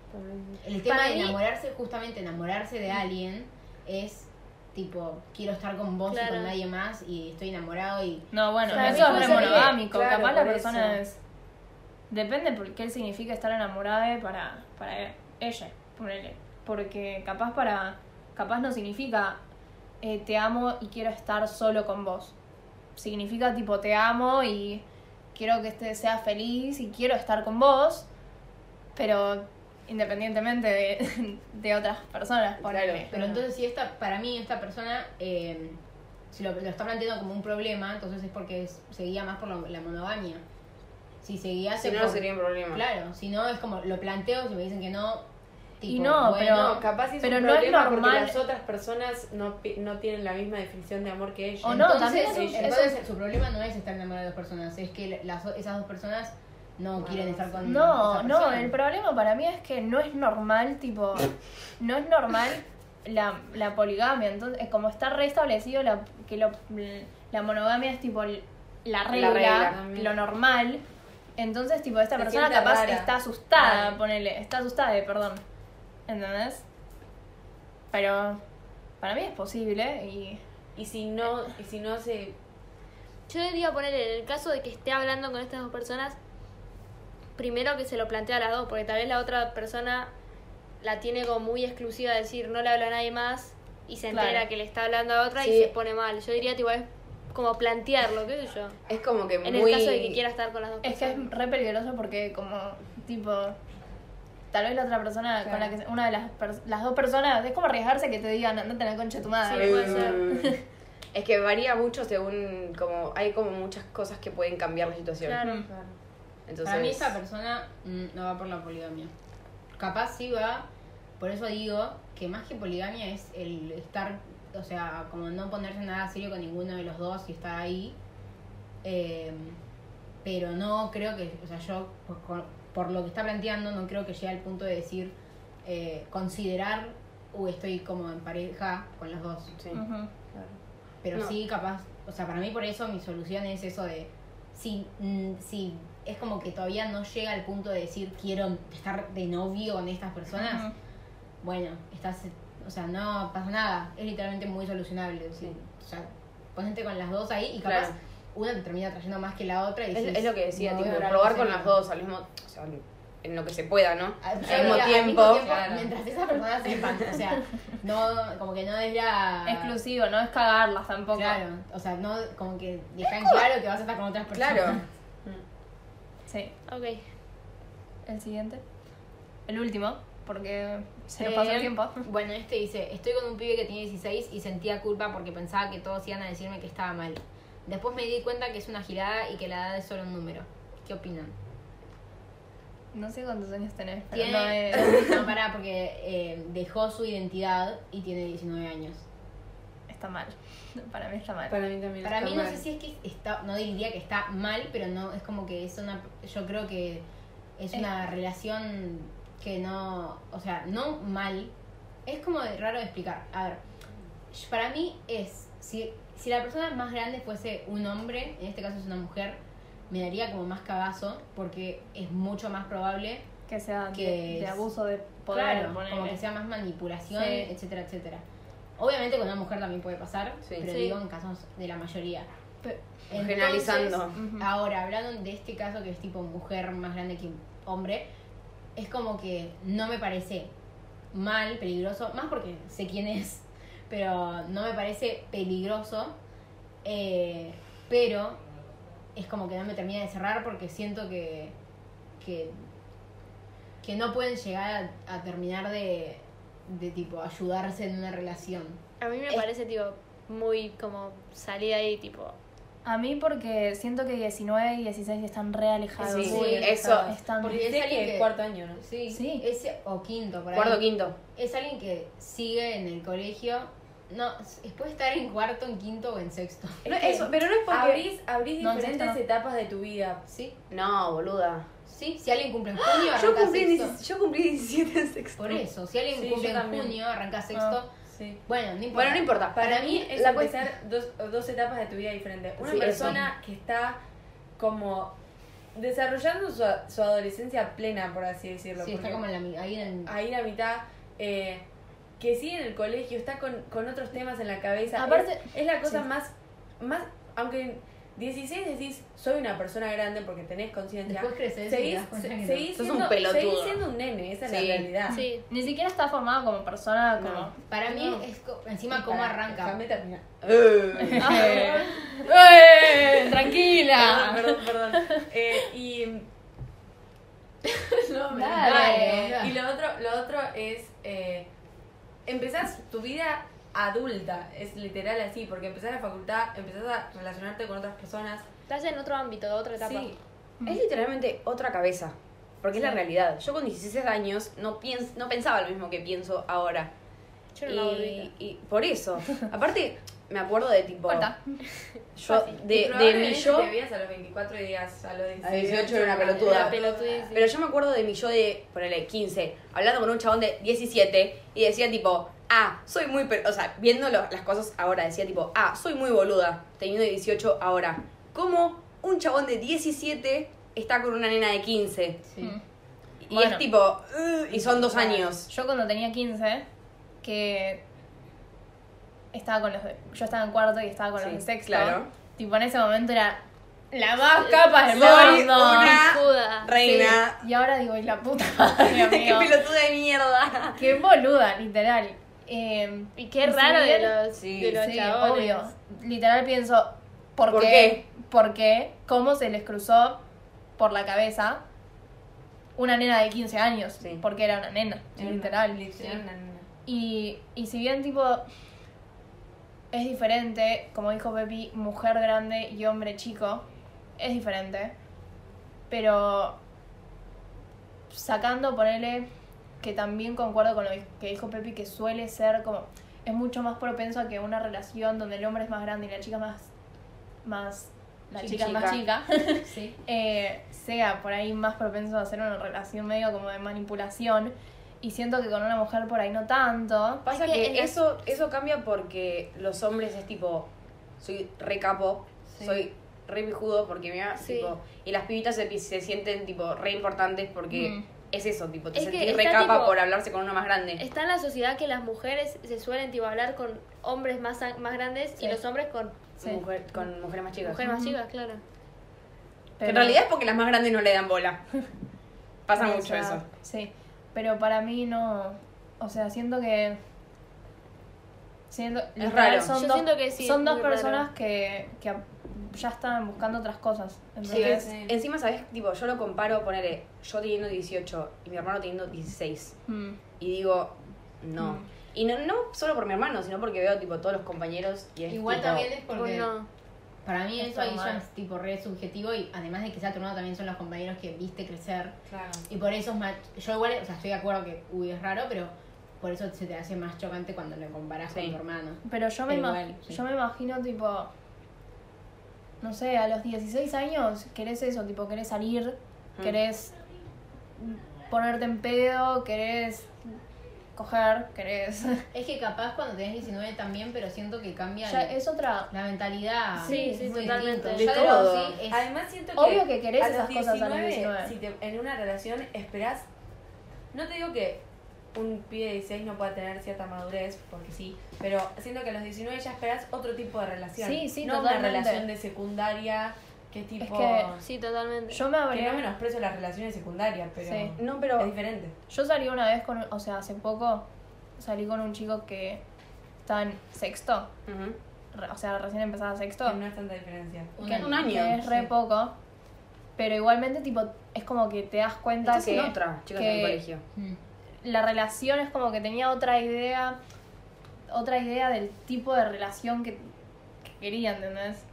El tema Para de mí- enamorarse, justamente enamorarse de alguien, es tipo, quiero estar con vos y Claro. con nadie más y estoy enamorado y... No, bueno, mí eso es re monogámico. claro, Capaz la persona eso. es. Depende por qué significa estar enamorada de para, para ella, ponele. Porque capaz para. Capaz no significa eh, te amo y quiero estar solo con vos. Significa tipo te amo y quiero que este sea feliz y quiero estar con vos. Pero independientemente de, de otras personas. Claro. Pero entonces si esta, para mí esta persona, eh, si lo, lo está planteando como un problema, entonces es porque es- se guía más por la, la monogamia. Si se guiase Si no, no por- sería un problema. Claro, si no es como lo planteo, si me dicen que no, Y no, bueno, pero- No, capaz es Pero un no es problema porque normal- las otras personas no, pi- no tienen la misma definición de amor que ellos. O no, entonces, también es entonces su problema no es estar enamorado de dos personas, es que las, esas dos personas no quieren estar con No, esa no, el problema para mí es que no es normal, tipo, no es normal la, la poligamia. Entonces, es como está reestablecido la, que lo, la monogamia es tipo la regla, regla. lo normal. Entonces, tipo, esta Se persona capaz rara. está asustada, ponele, está asustada, eh, perdón. ¿Entendés? Pero para mí es posible y... Y si no, y si no se Yo diría poner en el caso de que esté hablando con estas dos personas, primero que se lo plantea a las dos, porque tal vez la otra persona la tiene como muy exclusiva, de decir no le habla a nadie más y se entera Claro. que le está hablando a otra Sí. y se pone mal. Yo diría tipo es como plantearlo, qué sé yo. Es como que En muy... el caso de que quiera estar con las dos Es que es re peligroso porque como, tipo, tal vez la otra persona con la que se- una de las las dos personas, es como arriesgarse que te digan, andate a la concha de tu madre. Sí, puede ser. Es que varía mucho según como hay como muchas cosas que pueden cambiar la situación. Claro. Entonces, Para mí esta persona mm, no va por la poligamia. Capaz sí va, por eso digo que más que poligamia es el estar, o sea, como no ponerse nada serio con ninguno de los dos y estar ahí. Eh, pero no creo que, o sea, yo por, por- por lo que está planteando no creo que llegue al punto de decir, eh, considerar, o estoy como en pareja con los dos. sí. Pero No. sí, capaz, o sea, para mí por eso mi solución es eso de, si, mm, si es como que todavía no llega al punto de decir quiero estar de novio con estas personas, bueno, estás, o sea, no pasa nada, es literalmente muy solucionable. sí. O sea, ponete con las dos ahí y capaz Claro. Una te termina trayendo más que la otra. Y Es, decís, es lo que decía, tipo, probar con las dos al mismo, o sea, en lo que se pueda, ¿no? Al, Al mismo al tiempo. claro. mientras esas personas sepan, o sea, no, como que no es la... Exclusivo, no es cagarlas tampoco. Claro, o sea, no, como que dejan claro que vas a estar con otras personas. Claro. Sí. Ok. El siguiente. El último, porque se nos pasó el tiempo. Bueno, este dice, estoy con un pibe que tiene 16 y sentía culpa porque pensaba que todos iban a decirme que estaba mal. Después me di cuenta que es una girada y que la edad es solo un número. ¿Qué opinan? No sé cuántos años tenés, pero Tiene... no es... No, pará, porque eh, dejó su identidad y tiene 19 años. Está mal. Para mí está mal. Para mí también Para está mí no sé si es que está, no diría que está mal, pero no, es como que es una, yo creo que es Es- una relación que no, o sea, no mal, es como de raro de explicar. A ver, para mí es, si, si la persona más grande fuese un hombre, en este caso es una mujer, me daría como más cagazo, porque es mucho más probable Que sea que de, abuso de poder. Claro, como que sea más manipulación, Sí. etcétera, etcétera. Obviamente con una mujer también puede pasar, Sí. pero Sí. digo en casos de la mayoría. Entonces, Generalizando. Ahora, hablando de este caso que es tipo mujer más grande que hombre, es como que no me parece mal, peligroso, más porque sé quién es, pero no me parece peligroso, eh, pero es como que no me termina de cerrar porque siento que, que, que no pueden llegar a, a terminar de, de tipo ayudarse en una relación. A mí me Es- parece tipo muy como salir ahí tipo A mí porque siento que 19 y 16 están re alejados. Sí, Muy eso-. Están... Porque es alguien que cuarto año, ¿no? Sí, Sí. Ese, o quinto, por ahí. Cuarto, quinto. Es alguien que sigue en el colegio. No, es- puede estar en cuarto, en quinto o en sexto. No, eso, pero no es porque... Abrís, abrís No, diferentes sexto no. etapas de tu vida. Sí, No, boluda. sí. Si alguien cumple en junio, Yo arranca cumplí, sexto. 16 yo cumplí 17 en sexto. Por eso, si alguien Sí, cumple yo en también. junio, arranca sexto. Ah. Sí. Bueno, no importa. Bueno, no importa. Para mí es la empezar dos, dos etapas de tu vida diferentes. Una Sí, persona que está como desarrollando su, su adolescencia plena, por así decirlo. Sí, está como en la, ahí en ahí la mitad, eh, que sigue en el colegio, está con, con otros temas en la cabeza. Aparte- es, es la cosa sí. más, más, aunque 16 decís, soy una persona grande porque tenés conciencia. Después creces Seguís, se- que no. seguís Sos un siendo, pelotudo. seguís siendo un nene, esa es Sí. la realidad. sí Ni siquiera está formado como persona, No. como... Para mí No. es co- encima cómo Pará, arranca. déjame terminar. Eh. ¡Eh! ¡Tranquila! Perdón, perdón, perdón. Eh, y No, me- Dale. dale. Y lo otro, lo otro es. Eh, empezás tu vida adulta. Es literal así, porque empezás la facultad, empezás a relacionarte con otras personas. Estás en otro ámbito, otra etapa. Sí. Es literalmente otra cabeza. Porque es la realidad. Yo con 16 años no, piens no pensaba lo mismo que pienso ahora. Yo no y, y por eso. Aparte, me acuerdo de tipo. Corta. Yo, de, de mi yo. Te veías a los 24 y digas a los 18. A 18 era una pelotuda. pelotudez, sí. Pero yo me acuerdo de mi yo de, ponele, 15, hablando con un chabón de 17 y decía tipo, ah, soy muy, o sea, viendo lo- las cosas ahora, decía tipo, ah, soy muy boluda, teniendo 18 ahora. ¿Cómo un chabón de 17 está con una nena de 15? Sí. Mm. Y Bueno. es tipo, "Ugh", y son dos años. Yo cuando tenía 15, que estaba con los de, yo estaba en cuarto y estaba con Sí, los de sexto. claro. Tipo, en ese momento era la más capa del mundo. una. Reina. Sí, Y ahora digo, y la puta madre, Qué pelotuda de mierda. Qué boluda, literal. Eh, Y qué raro de los, Sí, de los sí, obvio. Literal pienso, ¿por, ¿Por qué? qué? ¿Por qué? ¿Cómo se les cruzó por la cabeza una nena de 15 años? Sí. Porque era una nena, literal. Literal, una nena. Y, y si bien tipo es diferente, como dijo Pepi, mujer grande y hombre chico, es diferente. Pero sacando, ponerle que también concuerdo con lo que dijo Pepi, que suele ser como, es mucho más propenso a que una relación donde el hombre es más grande y la chica más, más, la chica, es más chica, Sí. eh, sea por ahí más propenso a hacer una relación medio como de manipulación. Y siento que con una mujer por ahí no tanto. Pasa Es que eso, eso cambia porque los hombres es tipo, soy re capo, Sí. soy re pijudo porque mira, Sí. tipo, y las pibitas se, se sienten tipo re importantes porque Mm. es eso, tipo, te Es sentís re capa tipo, por hablarse con uno más grande. Está en la sociedad que las mujeres se suelen tipo hablar con hombres más, más grandes Sí. y los hombres con Sí. Mujer- con mujeres más chicas. mujeres más chicas, claro. Que En realidad es porque las más grandes no le dan bola. Pasa O mucho sea, eso. Sí, pero para mí no. O sea, siento que. Siento, literal, raro. Son Yo dos, siento que sí, son es dos personas raro. que, que ya están buscando otras cosas. Sí, ¿entendés? sí. Encima, ¿sabes? Tipo, yo lo comparo, ponerle yo teniendo 18 y mi hermano teniendo 16. Mm. Y digo, no. Mm. Y no, no solo por mi hermano, sino porque veo tipo todos los compañeros y es Igual tipo, también es porque Bueno, para mí Es eso ahí ya es tipo re subjetivo y además de que sea tu hermano también son los compañeros que viste crecer Claro. y por eso es más, yo igual, o sea, estoy de acuerdo que uy es raro, pero por eso se te hace más chocante cuando lo comparas Sí. con tu hermano. Pero yo me, Pero igual, sí. yo me imagino, tipo. No sé, a los 16 años querés eso, tipo, querés salir, Mm. querés ponerte en pedo, querés coger, querés. Es que capaz cuando tenés 19 también, pero siento que cambia ya el- es otra. la mentalidad. Sí, sí, muy totalmente. De todo. sí es- Además siento que Obvio que querés a los esas cosas a los 19. Si te, en una relación esperás, no te digo que un pibe de 16 no pueda tener cierta madurez, porque sí, pero siento que a los 19 ya esperás otro tipo de relación. Sí, sí, no totalmente. una relación de secundaria que es tipo... que sí, totalmente. Yo me que habría. no menosprecio las relaciones secundarias, pero Sí. No, pero es diferente. Yo salí una vez con. O sea, hace poco salí con un chico que estaba en sexto. O sea, recién empezaba sexto. Que no es tanta diferencia. un que, un año, que es re sí. poco. Pero igualmente, tipo, es como que te das cuenta Estás que. en otra, chicas que en el colegio. Mm. la relación es como que tenía otra idea, otra idea del tipo de relación que, que quería, ¿entendés?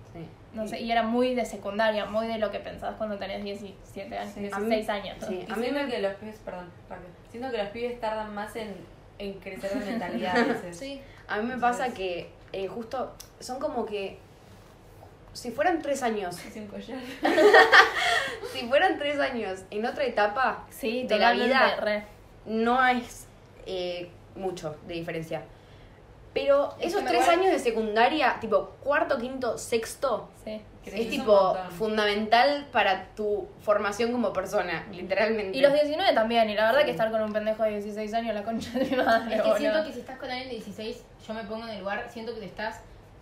No sé, y era muy de secundaria, muy de lo que pensabas cuando tenías 17 años, Sí. 16 años. Sí. A mí siento me- que los pibes, perdón, rápido. siento que los pibes tardan más en, en crecer de mentalidad a veces. Sí. A mí me pasa que eh, justo son como que si fueran tres años, si fueran tres años en otra etapa Sí, de la vida, re. no es eh, mucho de diferencia. Pero Es esos tres años de secundaria, tipo cuarto, quinto, sexto, Sí. Es tipo fundamental para tu formación como persona, literalmente. Y los 19 también, y la verdad que estar con un pendejo de 16 años, la concha de mi madre. Es que boludo. siento que si estás con alguien de 16, yo me pongo en el lugar, siento que te estás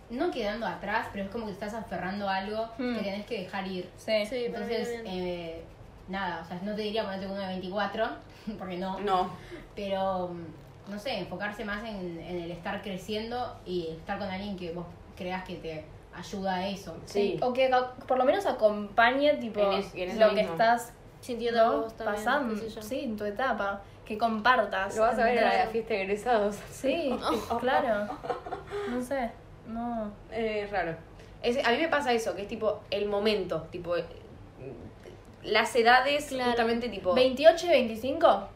no quedando atrás, pero es como que te estás aferrando a algo Hmm. que tenés que dejar ir. Sí. Sí, Entonces, eh, nada, o sea, no te diría ponerte con uno de 24, porque no, No, pero mm, no sé, enfocarse más en, en el estar creciendo y estar con alguien que vos creas que te ayuda a eso. sí. O que por lo menos acompañe tipo En es- en lo que mismo. estás Sintiendo ¿no? vos también. pasando, sí, en tu etapa, que compartas. Lo vas a ver a la fiesta de egresados. Sí, claro. No sé, no. Eh, Es raro. Es- a mí me pasa eso, que es tipo el momento, tipo las edades Claro. justamente tipo 28 y 25,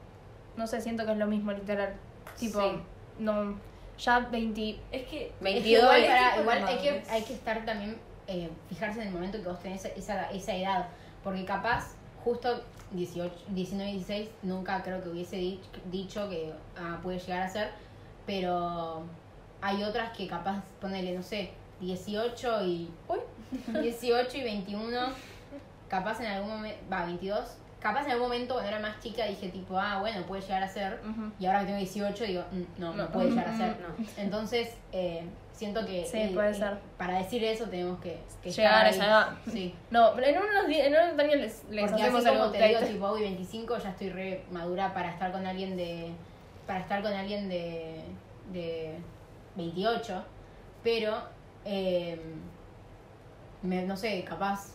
no sé, siento que es lo mismo, literal. Tipo, Sí. no, ya 20... Es que. Es que 22 igual, para- igual hay, que, hay que estar también, eh, fijarse en el momento que vos tenés esa, esa edad. Porque capaz, justo 18, 19, 16, nunca creo que hubiese di- dicho que ah, puede llegar a ser. Pero hay otras que capaz, ponele, no sé, 18 y. Uy, 18 y 21, capaz en algún momento. Va, 22. Capaz en algún momento cuando era más chica dije tipo, ah, bueno, puede llegar a ser. Y ahora que tengo 18 digo, "Mm, no, no, No. puede llegar a ser. No. Entonces, eh, siento que Sí, eh, puede eh, ser. para decir eso tenemos que, que Llegar a esa edad. Sí. No, en unos, di- en unos años les, les Porque hacemos así como te digo, tipo, hoy 25 ya estoy re madura para estar con alguien de para estar con alguien de de 28, pero eh, me- no sé, capaz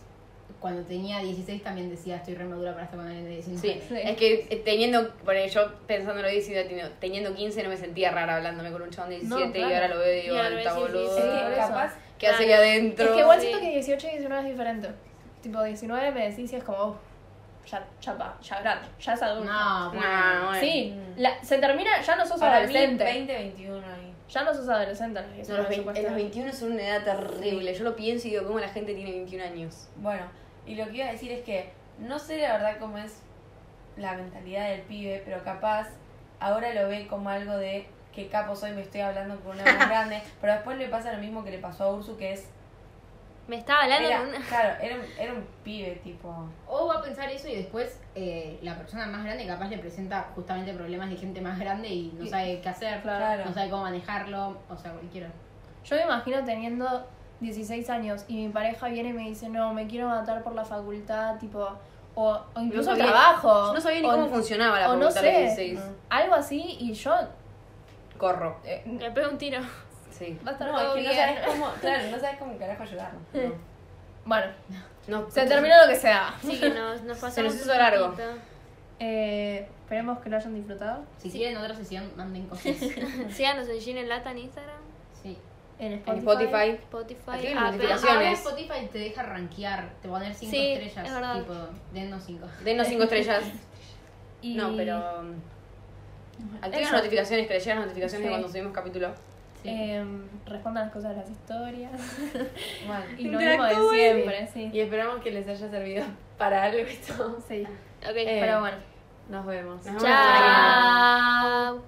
cuando tenía 16 también decía estoy re madura para estar con alguien de 19. Sí, Sí. es que eh, teniendo, por yo pensando lo diciendo, teniendo- teniendo 15 no me sentía rara hablándome con un chabón de 17 y claro. ahora lo veo y digo, Y alta boludo. sí. Es que capaz. ¿Qué hace ahí Claro. adentro? Es que igual Sí. siento que 18 y 19 es diferente. Tipo, 19 me decís y es como, "Uf, ya, ya va, ya grande, ya es adulto. No, bueno. No, bueno. Sí, la- se termina, ya no sos Para mí, adolescente. 20, 21 ahí. Ya no sos adolescente a los No, 19, los, vein- en los supuestamente. 21 son una edad terrible. Yo lo pienso y digo, ¿cómo la gente tiene 21 años? Bueno, y lo que iba a decir es que no sé la verdad cómo es la mentalidad del pibe, pero capaz ahora lo ve como algo de que capo soy, me estoy hablando con una más grande, pero después le pasa lo mismo que le pasó a Ursu, que es... Me estaba hablando Era, con una. claro, era un, era un pibe, tipo... O va a pensar eso y después eh, la persona más grande capaz le presenta justamente problemas de gente más grande y no sabe qué hacer, Claro. no sabe cómo manejarlo, o sea, cualquiera. Yo me imagino teniendo 16 años y mi pareja viene y me dice, no, me quiero matar por la facultad, tipo, o, o incluso No sabía- trabajo. yo no sabía ni o- cómo funcionaba la o no facultad sé, 16. algo así y yo... Corro. eh, Le pego un tiro. Sí. va a estar No, todo es que no sabes cómo, claro, no sabes cómo carajo ayudarlo. Bueno, No, se terminó lo que sea. Sí, nos, nos pasamos nos un hizo largo. Eh, esperemos que lo hayan disfrutado. Si quieren otra sesión, manden cosas. Síganos en Gin en Lata en Instagram, sí. En En Spotify. Spotify. Spotify, Apple. notificaciones. Ahora Spotify te deja rankear, te poner 5 Sí, estrellas, es verdad. tipo, dennos 5. Denos 5 estrellas. Y- No, pero. Activen notificaciones, que les llegan las notificaciones Sí. de cuando subimos capítulo. em, respondan las cosas de las historias. Bueno, y lo mismo de siempre, sí. y esperamos que les haya servido para algo esto. Sí. Ok, Eh, Pero bueno. Nos vemos. Nos vemos